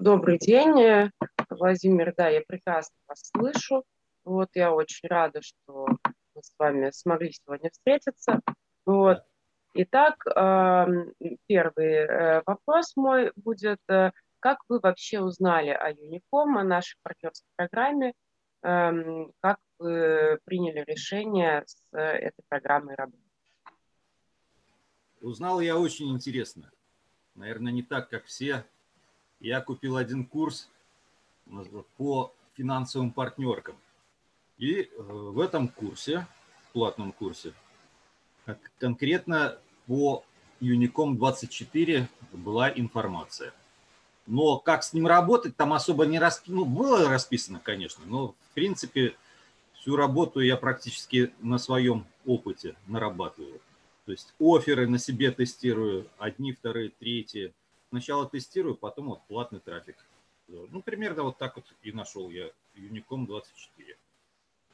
Добрый день, Владимир. Да, я прекрасно вас слышу. Вот я очень рада, что мы с вами смогли сегодня встретиться. Вот. Итак, первый э, вопрос мой будет, э, как вы вообще узнали о Юником, о нашей партнерской программе, эм, как вы приняли решение с э, этой программой работать? Узнал я очень интересно. Наверное, не так, как все. Я купил один курс по финансовым партнеркам. И э, в этом курсе, платном курсе, конкретно по Unicom 24 была информация. Но как с ним работать, там особо не расписано. Ну, было расписано, конечно, но в принципе всю работу я практически на своем опыте нарабатываю. То есть оферы на себе тестирую, одни, вторые, третьи. Сначала тестирую, потом вот платный трафик. Ну, примерно вот так вот и нашел я Unicom 24.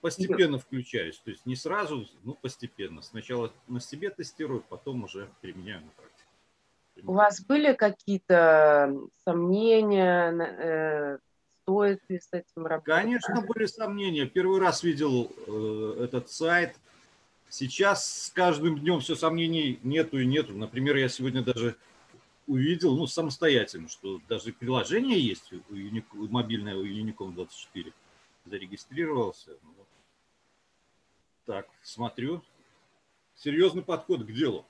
Постепенно включаюсь, то есть не сразу, но постепенно. Сначала на себе тестирую, потом уже применяю на практике. У вас были какие-то сомнения, э, стоит ли с этим работать? Конечно, были сомнения. Первый раз видел э, этот сайт, Сейчас с каждым днем все сомнений нету и нету. Например, я сегодня даже увидел, ну, самостоятельно, что даже приложение есть у Unic, мобильное у Unicom 24. Зарегистрировался. Ну, так, смотрю. Серьезный подход к делу.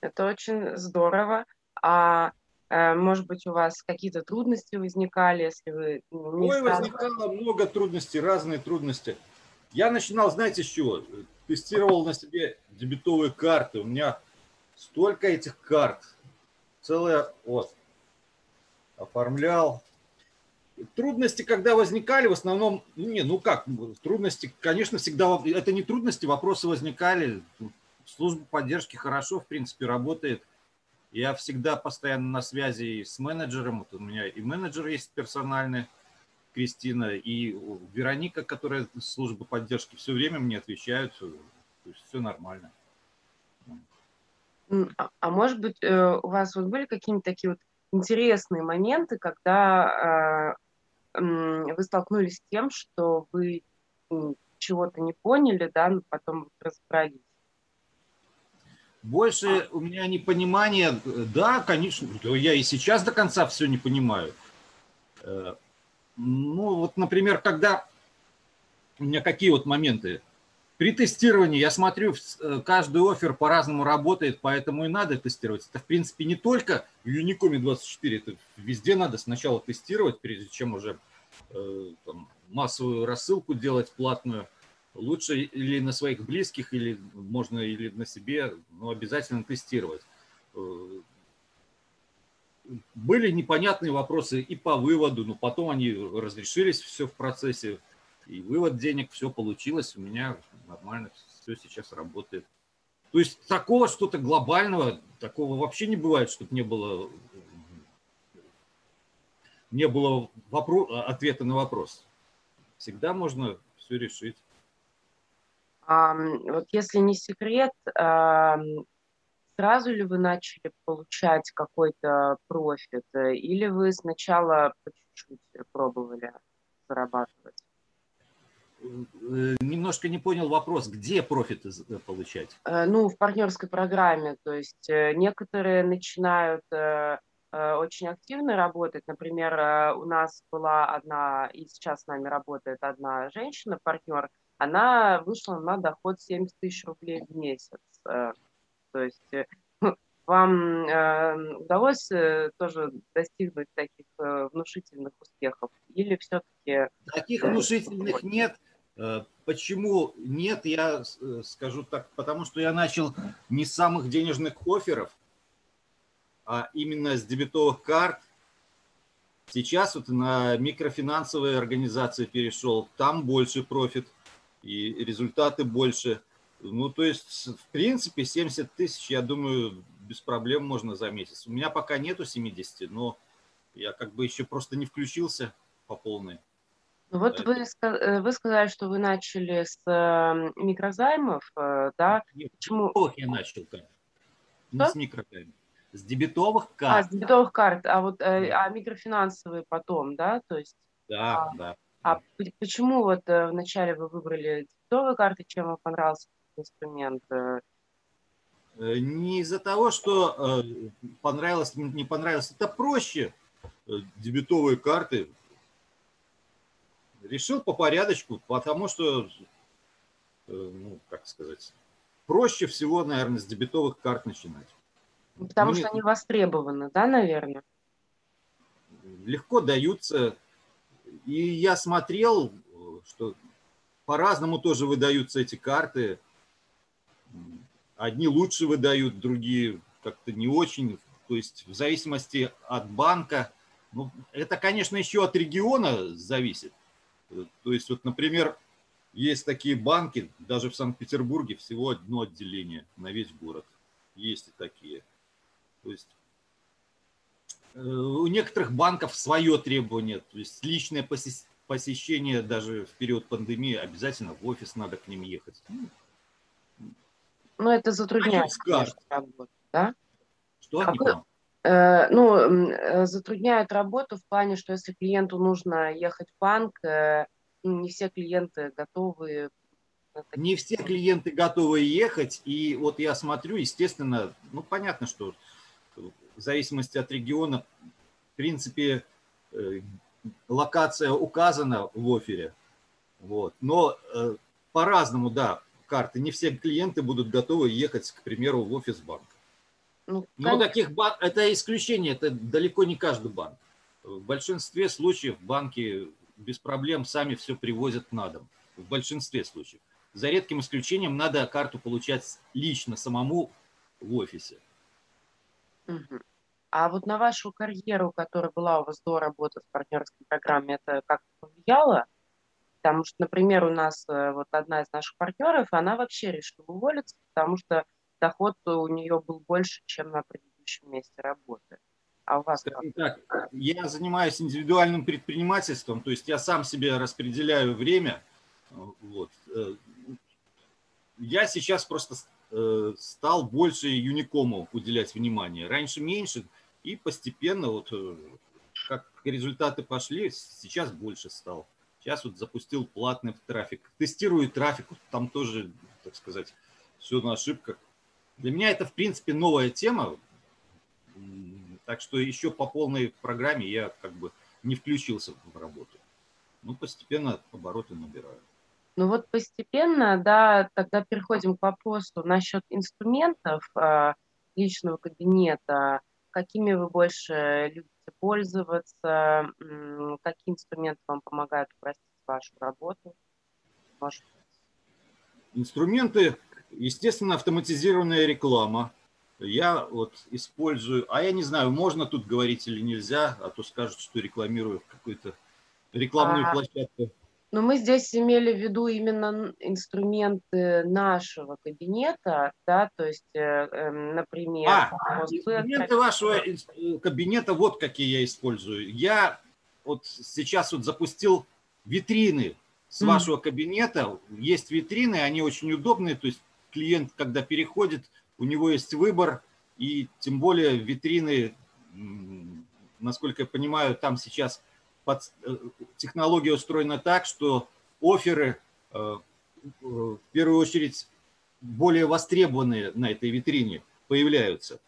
Это очень здорово. А э, может быть, у вас какие-то трудности возникали, если вы не Ой, стали... возникало много трудностей, разные трудности. Я начинал, знаете, с чего? Тестировал на себе дебетовые карты. У меня столько этих карт. Целая, вот, оформлял. Трудности, когда возникали, в основном, ну, не, ну как, трудности, конечно, всегда, это не трудности, вопросы возникали. Служба поддержки хорошо, в принципе, работает. Я всегда постоянно на связи с менеджером. Вот у меня и менеджер есть персональный Кристина и Вероника, которая служба поддержки, все время мне отвечают, то есть все нормально. А, а может быть, э, у вас вот были какие-нибудь такие вот интересные моменты, когда э, вы столкнулись с тем, что вы чего-то не поняли, да, но потом разобрались? Больше у меня непонимание, да, конечно, я и сейчас до конца все не понимаю. Э, ну, вот, например, когда у меня какие вот моменты? При тестировании я смотрю, э, каждый офер по-разному работает, поэтому и надо тестировать. Это, в принципе, не только в Unicom 24, это везде надо сначала тестировать, прежде чем уже э, там, массовую рассылку делать платную. Лучше или на своих близких, или можно или на себе, но обязательно тестировать. Э, были непонятные вопросы и по выводу, но потом они разрешились все в процессе. И вывод денег, все получилось. У меня нормально все сейчас работает. То есть такого что-то глобального, такого вообще не бывает, чтобы не было, не было вопрос, ответа на вопрос. Всегда можно все решить. А, вот если не секрет, сразу ли вы начали получать какой-то профит, э, или вы сначала по чуть-чуть пробовали зарабатывать? Э, немножко не понял вопрос, где профиты э, получать? Ну, в партнерской программе, то есть некоторые начинают очень активно работать. Например, у нас была одна, и сейчас с нами работает одна женщина-партнер, она вышла на доход 70 тысяч рублей в месяц. То есть э, вам э, удалось э, тоже достигнуть таких э, внушительных успехов? Или все-таки... Таких внушительных нет. Э, почему нет, я э, скажу так, потому что я начал не с самых денежных офферов, а именно с дебетовых карт. Сейчас вот на микрофинансовые организации перешел, там больше профит и результаты больше. Ну, то есть, в принципе, 70 тысяч, я думаю, без проблем можно за месяц. У меня пока нету 70, но я как бы еще просто не включился по полной. Ну вот вы, э, вы сказали, что вы начали с э, микрозаймов, э, да? Нет, Почему? я начал как? Не с микрозаймов. С дебетовых А, карт. с дебетовых карт, а вот э, Да. а микрофинансовые потом, да, то есть, Да, да. а почему вот вначале вы выбрали дебетовые карты, чем вам понравился инструмент? Не из-за того, что понравилось, не понравилось. Это проще. Дебетовые карты. Решил по порядочку, потому что, э, ну, как сказать, проще всего, наверное, с дебетовых карт начинать. Потому Ну, что они востребованы, да, наверное? легко даются. И я смотрел, что по-разному тоже выдаются эти карты. Одни лучше выдают, другие как-то не очень. То есть в зависимости от банка. Ну, это, конечно, еще от региона зависит. То есть, вот, например, есть такие банки, даже в Санкт-Петербурге всего одно отделение на весь город. Есть и такие. То есть Э, у некоторых банков свое требование, то есть личное посещение даже в период пандемии обязательно в офис надо к ним ехать. Ну, Ну, это затрудняет, карт. конечно, работу, да? Что А Э, ну, э, затрудняет работу в плане, что если клиенту нужно ехать в банк, э, ну, не все клиенты готовы. Не все клиенты готовы ехать, и вот я смотрю, естественно, ну понятно, что в зависимости от региона, в принципе, локация указана в офере, вот, но по-разному, да, карты, не все клиенты будут готовы ехать, к примеру, в офис банка. Ну, Но кон- таких бан... это исключение, это далеко не каждый банк. В большинстве случаев банки без проблем сами все привозят на дом. В большинстве случаев. За редким исключением надо карту получать лично самому в офисе. А вот на вашу карьеру, которая была у вас до работы в партнерской программе, это как повлияло? Потому что, например, у нас э, вот одна из наших партнеров, она вообще решила уволиться, потому что доход у нее был больше, чем на предыдущем месте работы. А у вас как? Скажем так, я занимаюсь индивидуальным предпринимательством, то есть я сам себе распределяю время. Вот. Я сейчас просто э, стал больше Юникому уделять внимание. Раньше меньше, и постепенно, вот э, как результаты пошли, сейчас больше стал. Сейчас вот запустил платный трафик. Тестирую трафик, там тоже, так сказать, все на ошибках. Для меня это, в принципе, новая тема. Так что еще по полной программе я как бы не включился в работу. Ну, постепенно обороты набираю. Ну вот постепенно, да, тогда переходим к вопросу насчет инструментов а, личного кабинета. Какими вы больше любите пользоваться? Какие инструменты вам помогают упростить вашу работу? Может, Инструменты, естественно, автоматизированная реклама. Я вот использую, а я не знаю, можно тут говорить или нельзя, а то скажут, что рекламирую какую-то рекламную А, площадку. Но мы здесь имели в виду именно инструменты нашего кабинета, да, то есть, э, эм, например, А, инструменты вашего э, кабинета, вот какие я использую. Я вот сейчас вот запустил витрины с Мгм. вашего кабинета. Есть витрины, они очень удобные, то есть клиент, когда переходит, у него есть выбор, и тем более витрины, насколько я понимаю, там сейчас под- э, технология устроена так, что оферы э, в первую очередь более востребованные на этой витрине появляются.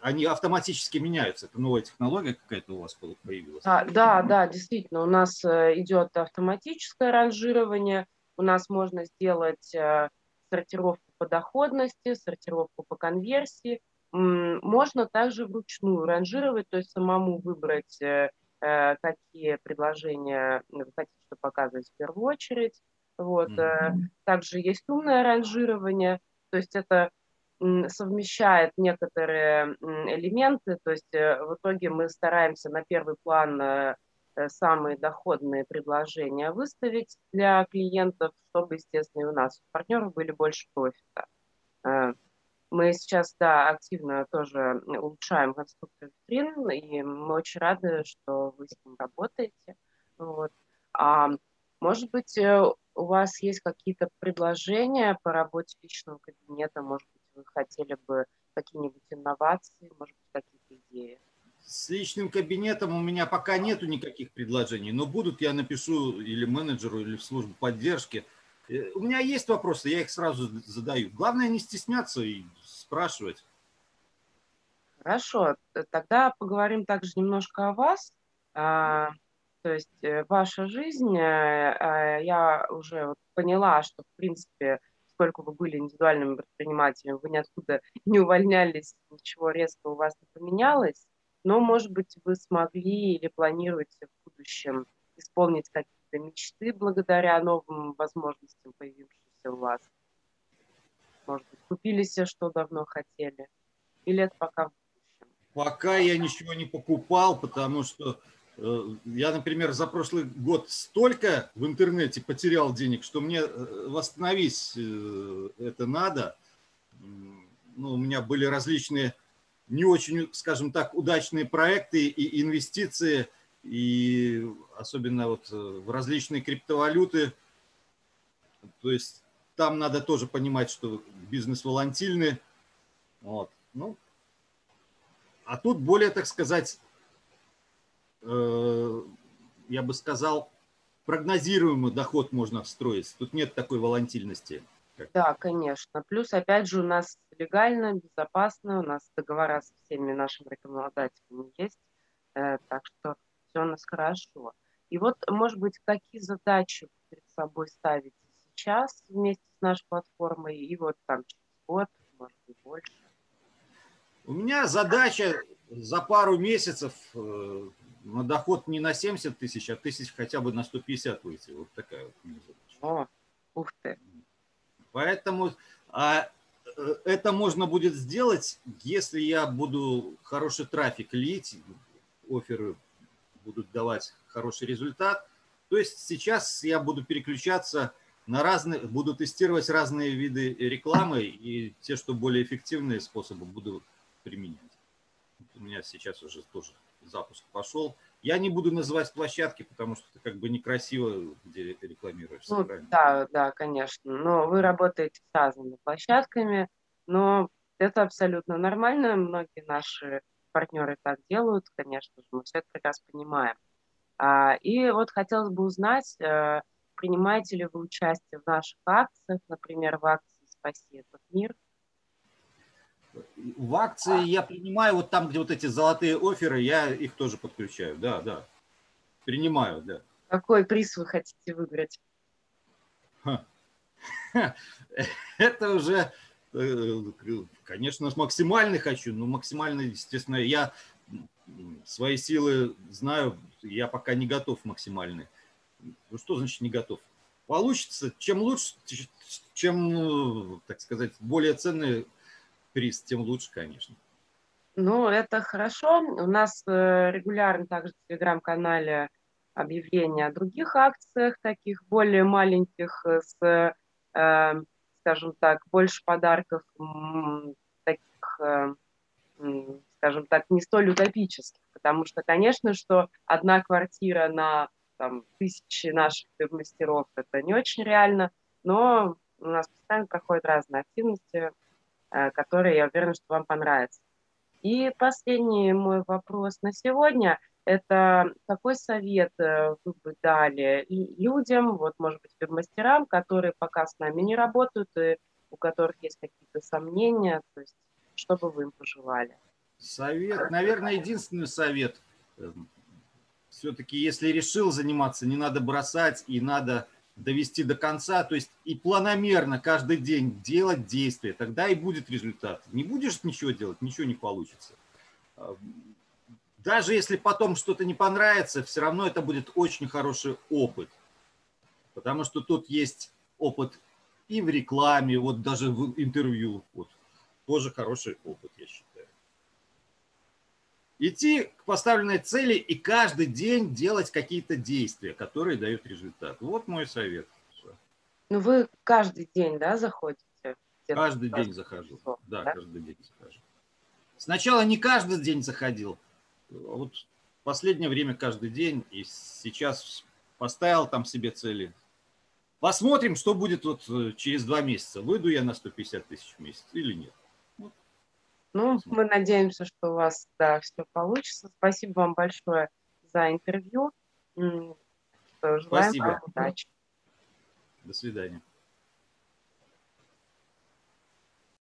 Они автоматически меняются. Это новая технология какая-то у вас появилась. А, да, да, действительно, у нас э, идет автоматическое ранжирование, у нас можно сделать сортировку по доходности, сортировку по конверсии. Можно также вручную ранжировать, то есть самому выбрать, э, э, какие предложения вы хотите, чтобы показывать в первую очередь. Вот. Э, Также есть умное ранжирование, то есть это совмещает некоторые элементы, то есть э, в итоге мы стараемся на первый план э, э, самые доходные предложения выставить для клиентов, чтобы, естественно, и у нас, у партнеров были больше профита. Э, Мы сейчас, да, активно тоже улучшаем конструкцию витрин, и мы очень рады, что вы с ним работаете. Вот. А может быть, э, у вас есть какие-то предложения по работе личного кабинета, может быть, вы хотели бы какие-нибудь инновации, может быть, какие-то идеи? С личным кабинетом у меня пока нету никаких предложений, но будут, я напишу или менеджеру, или в службу поддержки. Э, у меня есть вопросы, я их сразу задаю. Главное не стесняться и спрашивать. Хорошо, тогда поговорим также немножко о вас. А, то есть э, ваша жизнь, э, а, я уже поняла, что, в принципе, сколько вы были индивидуальным предпринимателем, вы ниоткуда не увольнялись, ничего резко у вас не поменялось, но, может быть, вы смогли или планируете в будущем исполнить какие-то мечты благодаря новым возможностям, появившимся у вас. Может быть, купили себе, что давно хотели. Или это пока в будущем? Пока я ничего не покупал, потому что Э, я, например, за прошлый год столько в интернете потерял денег, что мне э, восстановить э, это надо. Ну, у меня были различные не очень, скажем так, удачные проекты и инвестиции, и особенно вот в различные криптовалюты. То есть там надо тоже понимать, что бизнес волатильный. Вот. Ну, а тут более, так сказать, Э, я бы сказал, прогнозируемый доход можно встроить. Тут нет такой волатильности. Да, конечно. Плюс, опять же, у нас легально, безопасно, у нас договора со всеми нашими рекламодателями есть, э, так что все у нас хорошо. И вот, может быть, какие задачи перед собой ставите сейчас вместе с нашей платформой и вот там через год, может быть, больше? У меня задача за пару месяцев э, на доход не на 70 тысяч, а тысяч хотя бы на 150 выйти. Вот такая вот задача. О, ух ты. Поэтому а, это можно будет сделать, если я буду хороший трафик лить, оферы будут давать хороший результат. То есть сейчас я буду переключаться на разные, буду тестировать разные виды рекламы и те, что более эффективные способы буду применять. У меня сейчас уже тоже запуск пошел. Я не буду называть площадки, потому что это как бы некрасиво, где рекламируешься. Ну, да, да, конечно. Но вы работаете с разными площадками, но это абсолютно нормально. Многие наши партнеры так делают, конечно же, мы все это прекрасно понимаем. А, и вот хотелось бы узнать, а, принимаете ли вы участие в наших акциях, например, в акции «Спаси этот мир», в акции я принимаю, вот там, где вот эти золотые оферы, я их тоже подключаю. Да, да. Принимаю, да. Какой приз вы хотите выиграть? Это уже, э, конечно, максимальный хочу, но максимальный, естественно, я свои силы знаю, я пока не готов максимальный. Ну что значит не готов? Получится, чем лучше, чем, ну, так сказать, более ценные приз, тем лучше, конечно. Ну, это хорошо. У нас э, регулярно также в телеграм-канале объявления о других акциях, таких более маленьких, э, с, э, скажем так, больше подарков, таких, скажем так, не столь утопических. Потому что, конечно, что одна квартира на там, тысячи наших мастеров – это не очень реально, но у нас постоянно проходят разные активности, Э, который, я уверена, что вам понравится. И последний мой вопрос на сегодня – это какой совет э, вы бы дали людям, вот, может быть, веб-мастерам, которые пока с нами не работают и у которых есть какие-то сомнения, то есть что бы вы им пожелали? Совет, наверное, единственный совет. Эм, Все-таки, если решил заниматься, не надо бросать и надо довести до конца, то есть и планомерно каждый день делать действия, тогда и будет результат. Не будешь ничего делать, ничего не получится. А, даже если потом что-то не понравится, все равно это будет очень хороший опыт. Потому что тут есть опыт и в рекламе, вот даже в интервью. Вот, тоже хороший опыт, я считаю идти к поставленной цели и каждый день делать какие-то действия, которые дают результат. Вот мой совет. Ну, вы каждый день, да, заходите? Каждый день захожу. Да, да, каждый день захожу. Сначала не каждый день заходил. А вот в последнее время каждый день. И сейчас поставил там себе цели. Посмотрим, что будет вот э, через два месяца. Выйду я на 150 тысяч в месяц или нет. Ну, мы надеемся, что у вас да, все получится. Спасибо вам большое за интервью. Желаем Спасибо. вам удачи. До свидания.